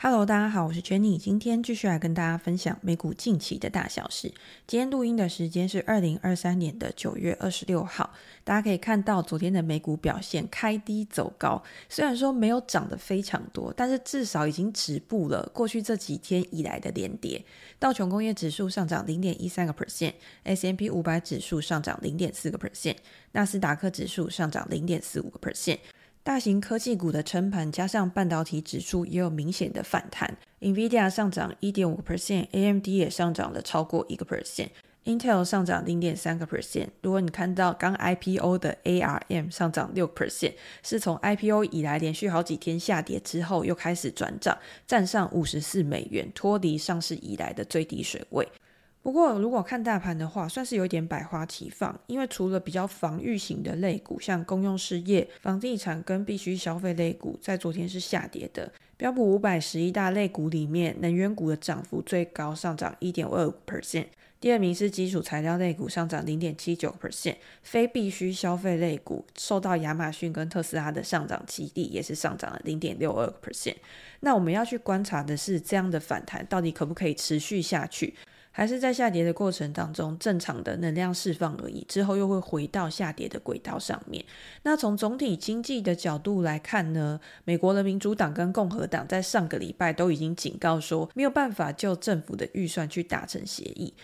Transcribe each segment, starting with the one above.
Hello，大家好，我是 Jenny，今天继续来跟大家分享美股近期的大小事。今天录音的时间是二零二三年的九月二十六号，大家可以看到昨天的美股表现开低走高，虽然说没有涨得非常多，但是至少已经止步了过去这几天以来的连跌。道琼工业指数上涨零点一三个 percent，S&P 五百指数上涨零点四个 percent，纳斯达克指数上涨零点四五个 percent。大型科技股的撑盘，加上半导体指数也有明显的反弹。NVIDIA 上涨一点五 percent，AMD 也上涨了超过一个 percent，Intel 上涨零点三个 percent。如果你看到刚 IPO 的 ARM 上涨六 percent，是从 IPO 以来连续好几天下跌之后又开始转涨，站上五十四美元，脱离上市以来的最低水位。不过，如果看大盘的话，算是有点百花齐放。因为除了比较防御型的类股，像公用事业、房地产跟必需消费类股，在昨天是下跌的。标普五百十一大类股里面，能源股的涨幅最高，上涨一点二五 percent。第二名是基础材料类股，上涨零点七九 percent。非必需消费类股受到亚马逊跟特斯拉的上涨激励，也是上涨了零点六二 percent。那我们要去观察的是，这样的反弹到底可不可以持续下去？还是在下跌的过程当中，正常的能量释放而已，之后又会回到下跌的轨道上面。那从总体经济的角度来看呢，美国的民主党跟共和党在上个礼拜都已经警告说，没有办法就政府的预算去达成协议，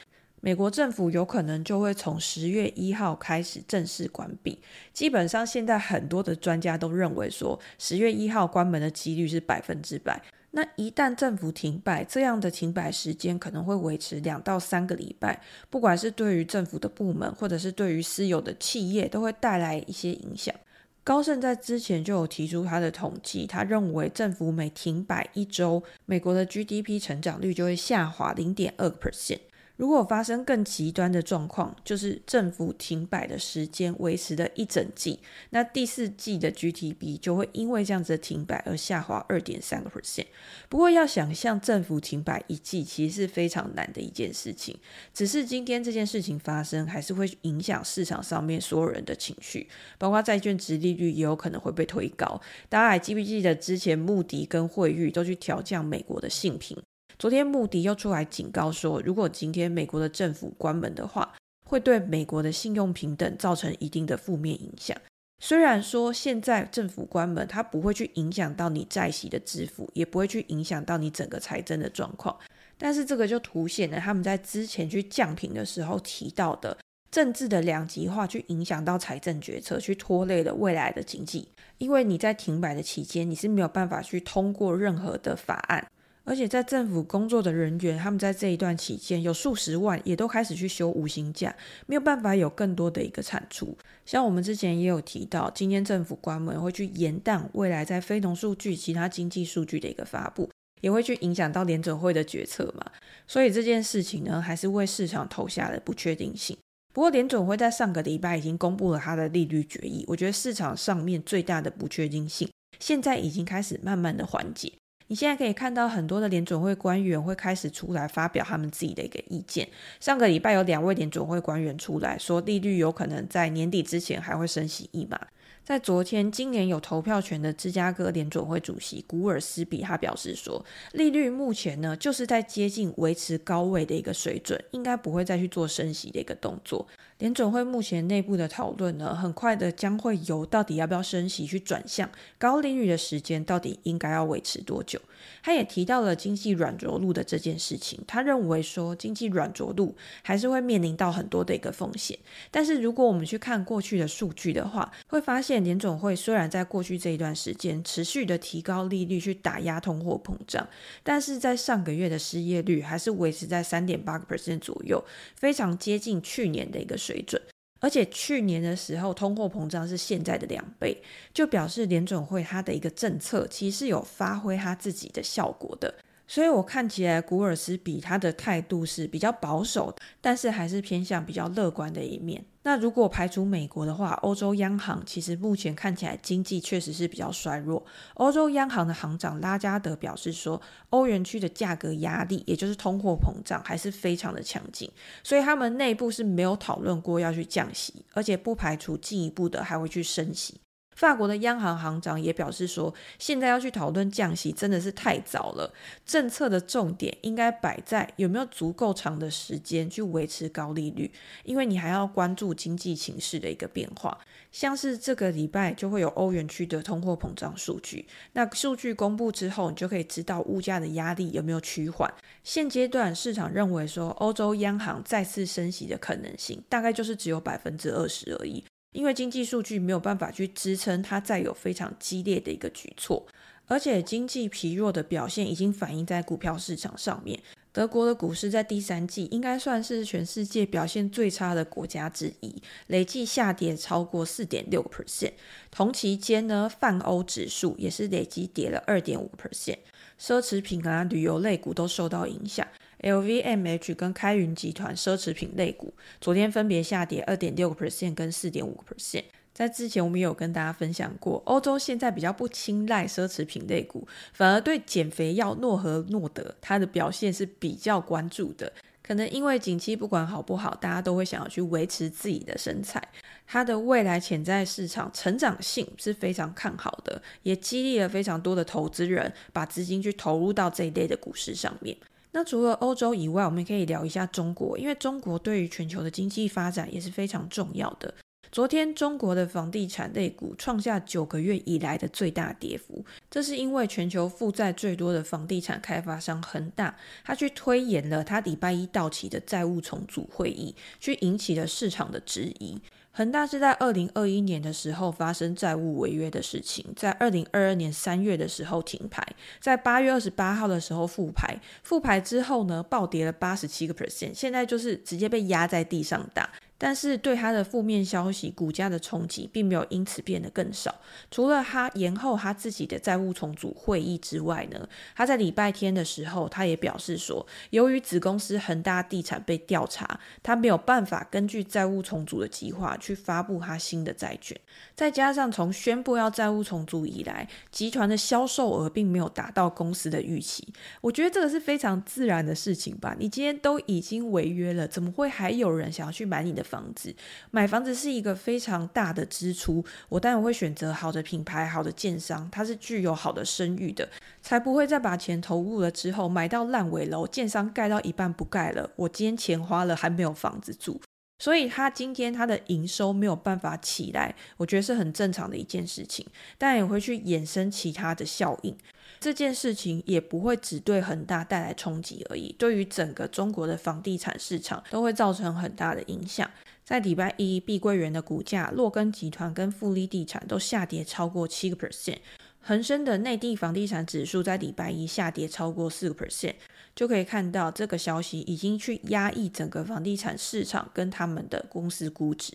美国政府有可能就会从十月一号开始正式关闭。基本上，现在很多的专家都认为说，十月一号关门的几率是百分之百。那一旦政府停摆，这样的停摆时间可能会维持两到三个礼拜，不管是对于政府的部门，或者是对于私有的企业，都会带来一些影响。高盛在之前就有提出他的统计，他认为政府每停摆一周，美国的 GDP 成长率就会下滑零点二个 percent。如果发生更极端的状况，就是政府停摆的时间维持了一整季，那第四季的 GDP 就会因为这样子的停摆而下滑二点三个 percent。不过要想象政府停摆一季，其实是非常难的一件事情。只是今天这件事情发生，还是会影响市场上面所有人的情绪，包括债券殖利率也有可能会被推高。大家还记不记得之前穆迪跟惠誉都去调降美国的信评？昨天穆迪又出来警告说，如果今天美国的政府关门的话，会对美国的信用评等造成一定的负面影响。虽然说现在政府关门，它不会去影响到你债息的支付，也不会去影响到你整个财政的状况，但是这个就凸显了他们在之前去降频的时候提到的政治的两极化，去影响到财政决策，去拖累了未来的经济。因为你在停摆的期间，你是没有办法去通过任何的法案。而且在政府工作的人员，他们在这一段期间有数十万，也都开始去休五星假，没有办法有更多的一个产出。像我们之前也有提到，今天政府关门会去延宕未来在非农数据、其他经济数据的一个发布，也会去影响到联准会的决策嘛。所以这件事情呢，还是为市场投下了不确定性。不过联准会在上个礼拜已经公布了它的利率决议，我觉得市场上面最大的不确定性，现在已经开始慢慢的缓解。你现在可以看到很多的联准会官员会开始出来发表他们自己的一个意见。上个礼拜有两位联准会官员出来说，利率有可能在年底之前还会升息一码。在昨天，今年有投票权的芝加哥联准会主席古尔斯比他表示说，利率目前呢就是在接近维持高位的一个水准，应该不会再去做升息的一个动作。联准会目前内部的讨论呢，很快的将会由到底要不要升息去转向高利率的时间到底应该要维持多久。他也提到了经济软着陆的这件事情，他认为说经济软着陆还是会面临到很多的一个风险。但是如果我们去看过去的数据的话，会发现。联准会虽然在过去这一段时间持续的提高利率去打压通货膨胀，但是在上个月的失业率还是维持在三点八个 percent 左右，非常接近去年的一个水准。而且去年的时候，通货膨胀是现在的两倍，就表示联准会它的一个政策其实是有发挥它自己的效果的。所以我看起来，古尔斯比他的态度是比较保守，但是还是偏向比较乐观的一面。那如果排除美国的话，欧洲央行其实目前看起来经济确实是比较衰弱。欧洲央行的行长拉加德表示说，欧元区的价格压力，也就是通货膨胀，还是非常的强劲，所以他们内部是没有讨论过要去降息，而且不排除进一步的还会去升息。法国的央行行长也表示说，现在要去讨论降息真的是太早了。政策的重点应该摆在有没有足够长的时间去维持高利率，因为你还要关注经济情势的一个变化。像是这个礼拜就会有欧元区的通货膨胀数据，那数据公布之后，你就可以知道物价的压力有没有趋缓。现阶段市场认为说，欧洲央行再次升息的可能性大概就是只有百分之二十而已。因为经济数据没有办法去支撑它再有非常激烈的一个举措，而且经济疲弱的表现已经反映在股票市场上面。德国的股市在第三季应该算是全世界表现最差的国家之一，累计下跌超过四点六 percent。同期间呢，泛欧指数也是累计跌了二点五 percent。奢侈品啊，旅游类股都受到影响。LVMH 跟开云集团奢侈品类股昨天分别下跌二点六个 percent 跟四点五个 percent。在之前我们也有跟大家分享过，欧洲现在比较不青睐奢侈品类股，反而对减肥药诺和诺德它的表现是比较关注的。可能因为景气不管好不好，大家都会想要去维持自己的身材，它的未来潜在市场成长性是非常看好的，也激励了非常多的投资人把资金去投入到这一类的股市上面。那除了欧洲以外，我们可以聊一下中国，因为中国对于全球的经济发展也是非常重要的。昨天中国的房地产类股创下九个月以来的最大跌幅，这是因为全球负债最多的房地产开发商恒大，他去推延了他礼拜一到期的债务重组会议，去引起了市场的质疑。恒大是在二零二一年的时候发生债务违约的事情，在二零二二年三月的时候停牌，在八月二十八号的时候复牌，复牌之后呢，暴跌了八十七个 percent，现在就是直接被压在地上打。但是对他的负面消息，股价的冲击并没有因此变得更少。除了他延后他自己的债务重组会议之外呢，他在礼拜天的时候，他也表示说，由于子公司恒大地产被调查，他没有办法根据债务重组的计划去发布他新的债券。再加上从宣布要债务重组以来，集团的销售额并没有达到公司的预期。我觉得这个是非常自然的事情吧？你今天都已经违约了，怎么会还有人想要去买你的房子？买房子是一个非常大的支出，我当然会选择好的品牌、好的建商，它是具有好的声誉的，才不会再把钱投入了之后买到烂尾楼，建商盖到一半不盖了，我今天钱花了还没有房子住，所以他今天他的营收没有办法起来，我觉得是很正常的一件事情，但也会去衍生其他的效应。这件事情也不会只对恒大带来冲击而已，对于整个中国的房地产市场都会造成很大的影响。在礼拜一，碧桂园的股价、洛根集团跟富力地产都下跌超过七个 percent，恒生的内地房地产指数在礼拜一下跌超过四个 percent，就可以看到这个消息已经去压抑整个房地产市场跟他们的公司估值。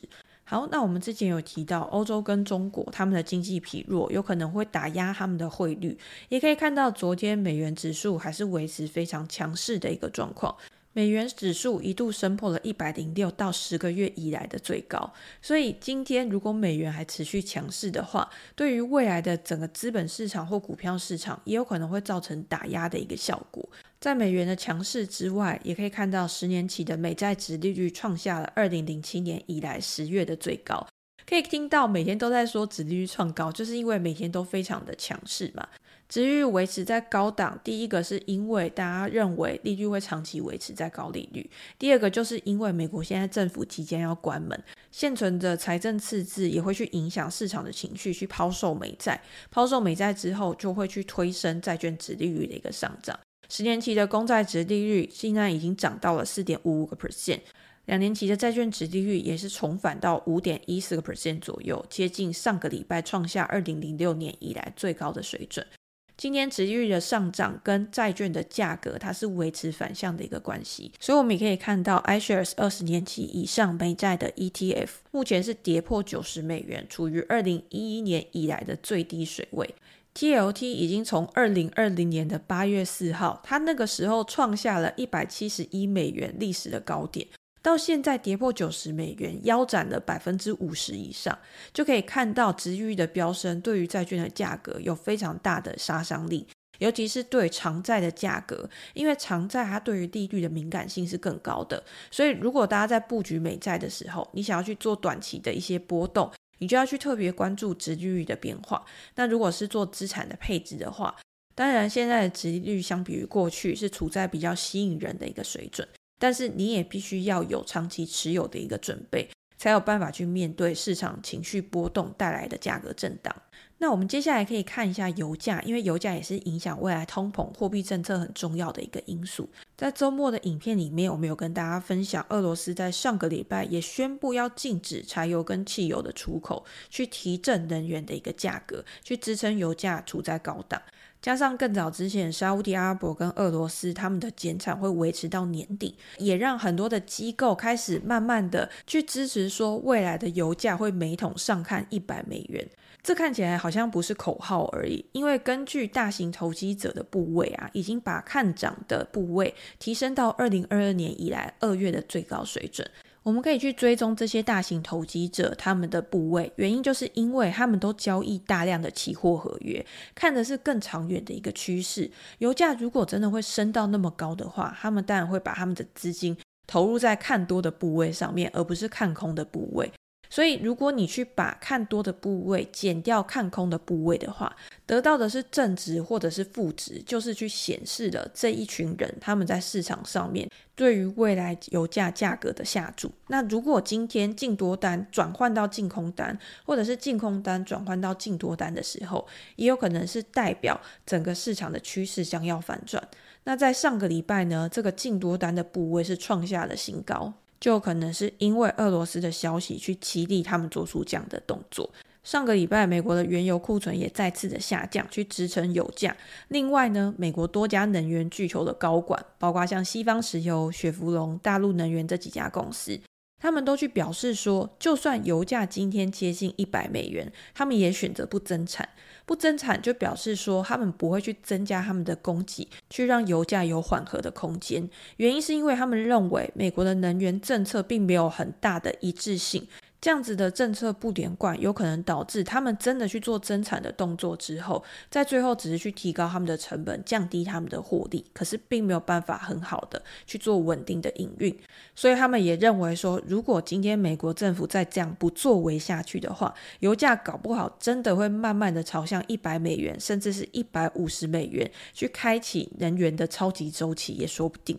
好，那我们之前有提到，欧洲跟中国他们的经济疲弱，有可能会打压他们的汇率。也可以看到，昨天美元指数还是维持非常强势的一个状况，美元指数一度升破了一百零六，到十个月以来的最高。所以今天如果美元还持续强势的话，对于未来的整个资本市场或股票市场，也有可能会造成打压的一个效果。在美元的强势之外，也可以看到十年期的美债殖利率创下了二零零七年以来十月的最高。可以听到每天都在说殖利率创高，就是因为每天都非常的强势嘛。殖利率维持在高档，第一个是因为大家认为利率会长期维持在高利率，第二个就是因为美国现在政府即将要关门，现存的财政赤字也会去影响市场的情绪，去抛售美债，抛售美债之后就会去推升债券殖利率的一个上涨。十年期的公债殖利率现在已经涨到了四点五五个 percent，两年期的债券殖利率也是重返到五点一四个 percent 左右，接近上个礼拜创下二零零六年以来最高的水准。今天殖利率的上涨跟债券的价格它是维持反向的一个关系，所以我们也可以看到 iShares 二十年期以上美债的 ETF 目前是跌破九十美元，处于二零一一年以来的最低水位。TLT 已经从二零二零年的八月四号，它那个时候创下了一百七十一美元历史的高点，到现在跌破九十美元，腰斩了百分之五十以上，就可以看到值域的飙升对于债券的价格有非常大的杀伤力，尤其是对长债的价格，因为长债它对于利率的敏感性是更高的，所以如果大家在布局美债的时候，你想要去做短期的一些波动。你就要去特别关注殖利率的变化。那如果是做资产的配置的话，当然现在的殖利率相比于过去是处在比较吸引人的一个水准，但是你也必须要有长期持有的一个准备。才有办法去面对市场情绪波动带来的价格震荡。那我们接下来可以看一下油价，因为油价也是影响未来通膨、货币政策很重要的一个因素。在周末的影片里面，我们有跟大家分享，俄罗斯在上个礼拜也宣布要禁止柴油跟汽油的出口，去提振能源的一个价格，去支撑油价处在高档。加上更早之前，沙乌地阿拉伯跟俄罗斯他们的减产会维持到年底，也让很多的机构开始慢慢的去支持说，未来的油价会每桶上看一百美元。这看起来好像不是口号而已，因为根据大型投机者的部位啊，已经把看涨的部位提升到二零二二年以来二月的最高水准。我们可以去追踪这些大型投机者他们的部位，原因就是因为他们都交易大量的期货合约，看的是更长远的一个趋势。油价如果真的会升到那么高的话，他们当然会把他们的资金投入在看多的部位上面，而不是看空的部位。所以，如果你去把看多的部位减掉看空的部位的话，得到的是正值或者是负值，就是去显示了这一群人他们在市场上面对于未来油价价格的下注。那如果今天净多单转换到净空单，或者是净空单转换到净多单的时候，也有可能是代表整个市场的趋势将要反转。那在上个礼拜呢，这个净多单的部位是创下了新高。就可能是因为俄罗斯的消息去激励他们做出这样的动作。上个礼拜，美国的原油库存也再次的下降，去支撑油价。另外呢，美国多家能源巨头的高管，包括像西方石油、雪佛龙、大陆能源这几家公司，他们都去表示说，就算油价今天接近一百美元，他们也选择不增产。不增产就表示说，他们不会去增加他们的供给，去让油价有缓和的空间。原因是因为他们认为美国的能源政策并没有很大的一致性。这样子的政策不连贯，有可能导致他们真的去做增产的动作之后，在最后只是去提高他们的成本，降低他们的获利，可是并没有办法很好的去做稳定的营运。所以他们也认为说，如果今天美国政府再这样不作为下去的话，油价搞不好真的会慢慢的朝向一百美元，甚至是一百五十美元去开启能源的超级周期也说不定。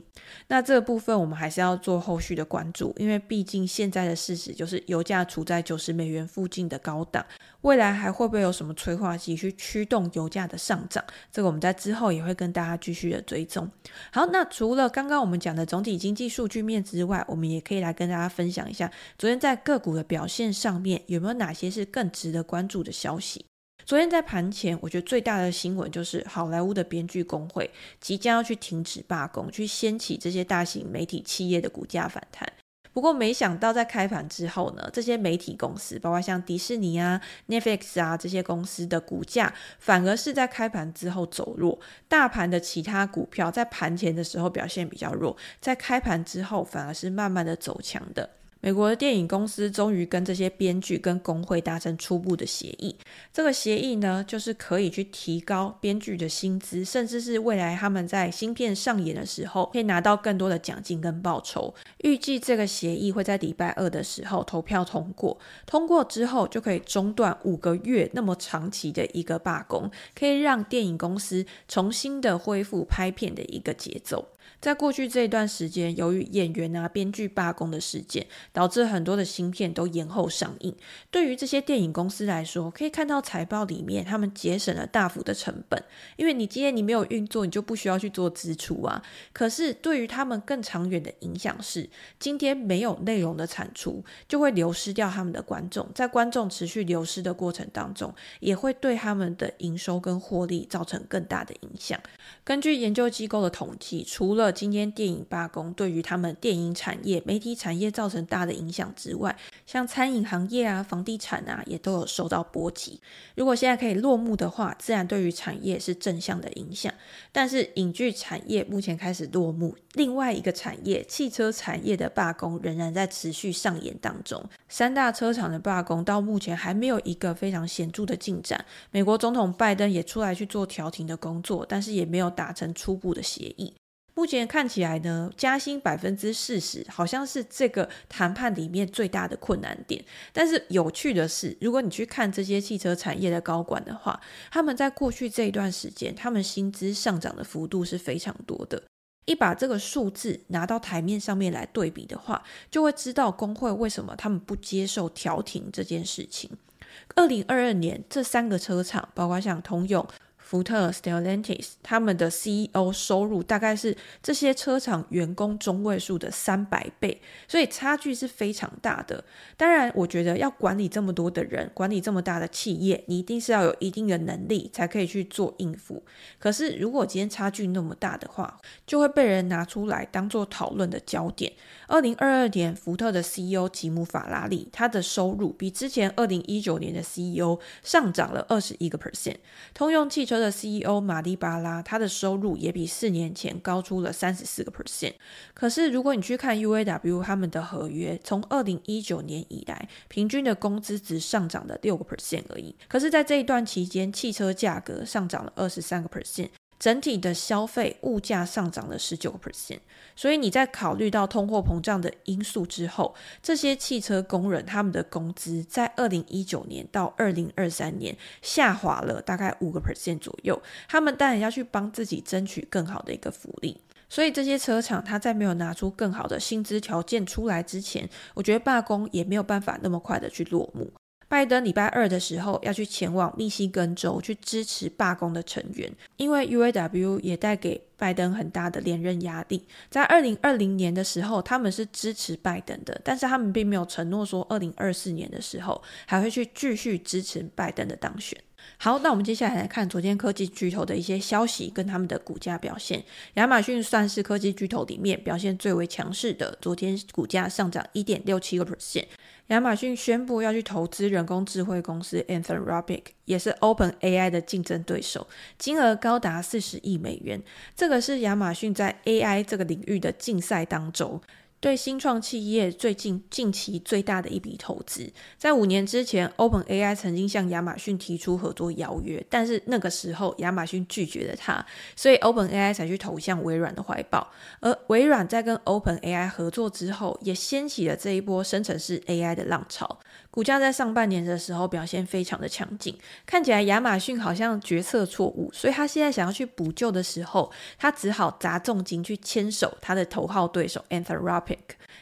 那这个部分我们还是要做后续的关注，因为毕竟现在的事实就是油价处在九十美元附近的高档，未来还会不会有什么催化剂去驱动油价的上涨？这个我们在之后也会跟大家继续的追踪。好，那除了刚刚我们讲的总体经济数据面之外，我们也可以来跟大家分享一下，昨天在个股的表现上面有没有哪些是更值得关注的消息？昨天在盘前，我觉得最大的新闻就是好莱坞的编剧工会即将要去停止罢工，去掀起这些大型媒体企业的股价反弹。不过，没想到在开盘之后呢，这些媒体公司，包括像迪士尼啊、Netflix 啊这些公司的股价，反而是在开盘之后走弱。大盘的其他股票在盘前的时候表现比较弱，在开盘之后反而是慢慢的走强的。美国的电影公司终于跟这些编剧跟工会达成初步的协议。这个协议呢，就是可以去提高编剧的薪资，甚至是未来他们在新片上演的时候，可以拿到更多的奖金跟报酬。预计这个协议会在礼拜二的时候投票通过。通过之后，就可以中断五个月那么长期的一个罢工，可以让电影公司重新的恢复拍片的一个节奏。在过去这一段时间，由于演员啊、编剧罢工的事件，导致很多的新片都延后上映。对于这些电影公司来说，可以看到财报里面，他们节省了大幅的成本。因为你今天你没有运作，你就不需要去做支出啊。可是对于他们更长远的影响是，今天没有内容的产出，就会流失掉他们的观众。在观众持续流失的过程当中，也会对他们的营收跟获利造成更大的影响。根据研究机构的统计，除了今天电影罢工对于他们电影产业、媒体产业造成大的影响之外，像餐饮行业啊、房地产啊，也都有受到波及。如果现在可以落幕的话，自然对于产业是正向的影响。但是影剧产业目前开始落幕，另外一个产业汽车产业的罢工仍然在持续上演当中。三大车厂的罢工到目前还没有一个非常显著的进展。美国总统拜登也出来去做调停的工作，但是也没有达成初步的协议。目前看起来呢，加薪百分之四十好像是这个谈判里面最大的困难点。但是有趣的是，如果你去看这些汽车产业的高管的话，他们在过去这一段时间，他们薪资上涨的幅度是非常多的。一把这个数字拿到台面上面来对比的话，就会知道工会为什么他们不接受调停这件事情。二零二二年，这三个车厂，包括像通用。福特、Stellantis 他们的 CEO 收入大概是这些车厂员工中位数的三百倍，所以差距是非常大的。当然，我觉得要管理这么多的人，管理这么大的企业，你一定是要有一定的能力才可以去做应付。可是，如果今天差距那么大的话，就会被人拿出来当做讨论的焦点。二零二二年，福特的 CEO 吉姆·法拉利，他的收入比之前二零一九年的 CEO 上涨了二十一个 percent。通用汽车的 CEO 马蒂巴拉，他的收入也比四年前高出了三十四个 percent。可是，如果你去看 UAW 他们的合约，从二零一九年以来，平均的工资只上涨了六个 percent 而已。可是，在这一段期间，汽车价格上涨了二十三个 percent。整体的消费物价上涨了十九个 percent，所以你在考虑到通货膨胀的因素之后，这些汽车工人他们的工资在二零一九年到二零二三年下滑了大概五个 percent 左右。他们当然要去帮自己争取更好的一个福利，所以这些车厂他在没有拿出更好的薪资条件出来之前，我觉得罢工也没有办法那么快的去落幕。拜登礼拜二的时候要去前往密西根州去支持罢工的成员，因为 UAW 也带给拜登很大的连任压力。在二零二零年的时候，他们是支持拜登的，但是他们并没有承诺说二零二四年的时候还会去继续支持拜登的当选。好，那我们接下来来看昨天科技巨头的一些消息跟他们的股价表现。亚马逊算是科技巨头里面表现最为强势的，昨天股价上涨一点六七个 percent。亚马逊宣布要去投资人工智慧公司 Anthropic，也是 OpenAI 的竞争对手，金额高达四十亿美元。这个是亚马逊在 AI 这个领域的竞赛当中。对新创企业最近近期最大的一笔投资，在五年之前，OpenAI 曾经向亚马逊提出合作邀约，但是那个时候亚马逊拒绝了他，所以 OpenAI 才去投向微软的怀抱。而微软在跟 OpenAI 合作之后，也掀起了这一波生成式 AI 的浪潮。股价在上半年的时候表现非常的强劲，看起来亚马逊好像决策错误，所以他现在想要去补救的时候，他只好砸重金去牵手他的头号对手 Anthropic。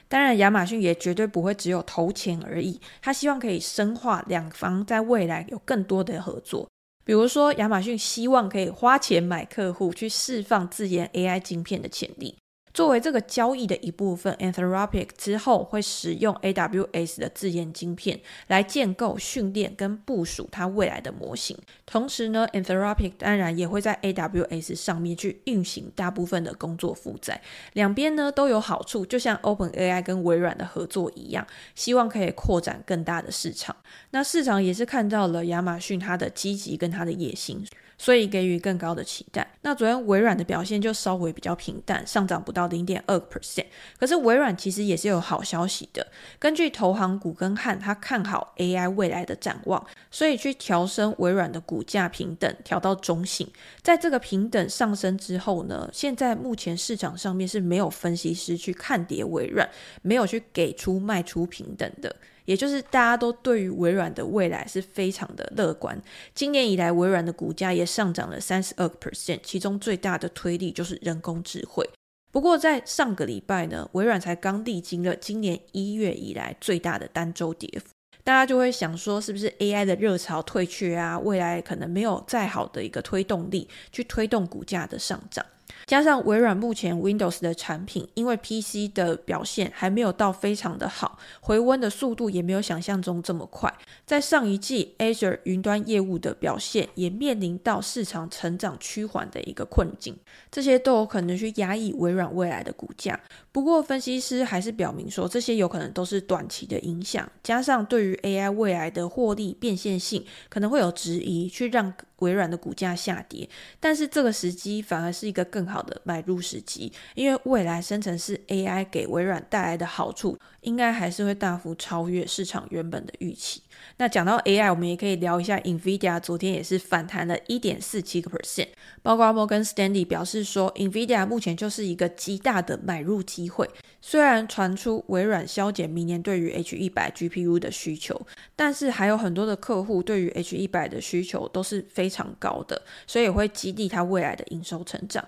当然，亚马逊也绝对不会只有投钱而已，他希望可以深化两方在未来有更多的合作。比如说，亚马逊希望可以花钱买客户，去释放自研 AI 晶片的潜力。作为这个交易的一部分，Anthropic 之后会使用 AWS 的自研晶片来建构、训练跟部署它未来的模型。同时呢，Anthropic 当然也会在 AWS 上面去运行大部分的工作负载。两边呢都有好处，就像 OpenAI 跟微软的合作一样，希望可以扩展更大的市场。那市场也是看到了亚马逊它的积极跟它的野心。所以给予更高的期待。那昨天微软的表现就稍微比较平淡，上涨不到零点二 percent。可是微软其实也是有好消息的。根据投行古根汉，他看好 AI 未来的展望，所以去调升微软的股价平等，调到中性。在这个平等上升之后呢，现在目前市场上面是没有分析师去看跌微软，没有去给出卖出平等的。也就是大家都对于微软的未来是非常的乐观。今年以来，微软的股价也上涨了三十二个 percent，其中最大的推力就是人工智慧。不过在上个礼拜呢，微软才刚历经了今年一月以来最大的单周跌幅，大家就会想说，是不是 AI 的热潮退却啊？未来可能没有再好的一个推动力去推动股价的上涨。加上微软目前 Windows 的产品，因为 PC 的表现还没有到非常的好，回温的速度也没有想象中这么快。在上一季 Azure 云端业务的表现也面临到市场成长趋缓的一个困境，这些都有可能去压抑微软未来的股价。不过分析师还是表明说，这些有可能都是短期的影响。加上对于 AI 未来的获利变现性可能会有质疑，去让微软的股价下跌。但是这个时机反而是一个更好的买入时机，因为未来生成式 AI 给微软带来的好处，应该还是会大幅超越市场原本的预期。那讲到 AI，我们也可以聊一下 NVIDIA，昨天也是反弹了一点四七个 percent。包括摩根斯丹利表示说，NVIDIA 目前就是一个极大的买入机会。虽然传出微软削减明年对于 H100 GPU 的需求，但是还有很多的客户对于 H100 的需求都是非常高的，所以也会激励它未来的营收成长。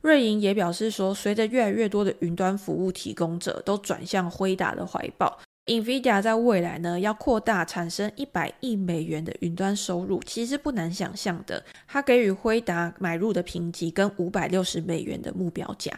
瑞银也表示说，随着越来越多的云端服务提供者都转向辉达的怀抱。NVIDIA 在未来呢，要扩大产生一百亿美元的云端收入，其实不难想象的。它给予辉达买入的评级跟五百六十美元的目标价。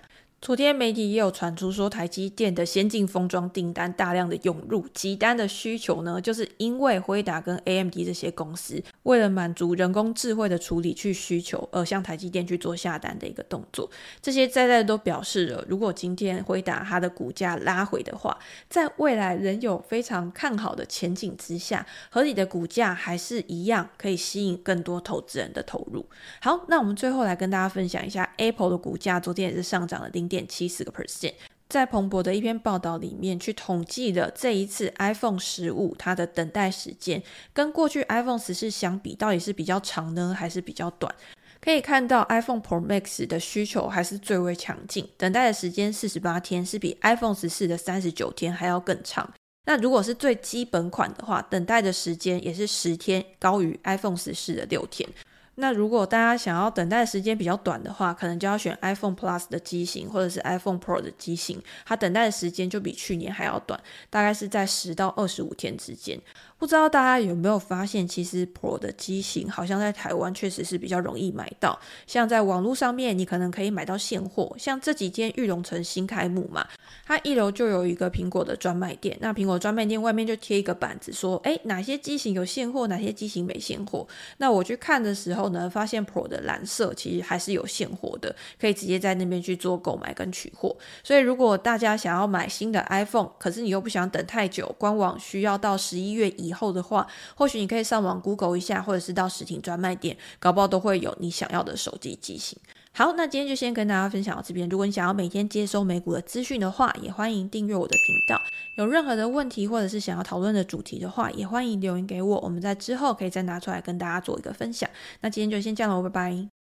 昨天媒体也有传出说，台积电的先进封装订单大量的涌入，急单的需求呢，就是因为辉达跟 AMD 这些公司为了满足人工智慧的处理去需求，而向台积电去做下单的一个动作。这些在在都表示了，如果今天辉达它的股价拉回的话，在未来仍有非常看好的前景之下，合理的股价还是一样可以吸引更多投资人的投入。好，那我们最后来跟大家分享一下 Apple 的股价，昨天也是上涨了零点点七四个 percent，在彭博的一篇报道里面，去统计了这一次 iPhone 十五它的等待时间，跟过去 iPhone 十四相比，到底是比较长呢，还是比较短？可以看到 iPhone Pro Max 的需求还是最为强劲，等待的时间四十八天，是比 iPhone 十四的三十九天还要更长。那如果是最基本款的话，等待的时间也是十天，高于 iPhone 十四的六天。那如果大家想要等待时间比较短的话，可能就要选 iPhone Plus 的机型或者是 iPhone Pro 的机型，它等待的时间就比去年还要短，大概是在十到二十五天之间。不知道大家有没有发现，其实 Pro 的机型好像在台湾确实是比较容易买到，像在网络上面，你可能可以买到现货。像这几天玉龙城新开幕嘛，它一楼就有一个苹果的专卖店，那苹果专卖店外面就贴一个板子说，诶，哪些机型有现货，哪些机型没现货。那我去看的时候呢，发现 Pro 的蓝色其实还是有现货的，可以直接在那边去做购买跟取货。所以如果大家想要买新的 iPhone，可是你又不想等太久，官网需要到十一月以以后的话，或许你可以上网 Google 一下，或者是到实体专卖店，搞不好都会有你想要的手机机型。好，那今天就先跟大家分享到这边。如果你想要每天接收美股的资讯的话，也欢迎订阅我的频道。有任何的问题，或者是想要讨论的主题的话，也欢迎留言给我，我们在之后可以再拿出来跟大家做一个分享。那今天就先这样了，拜拜。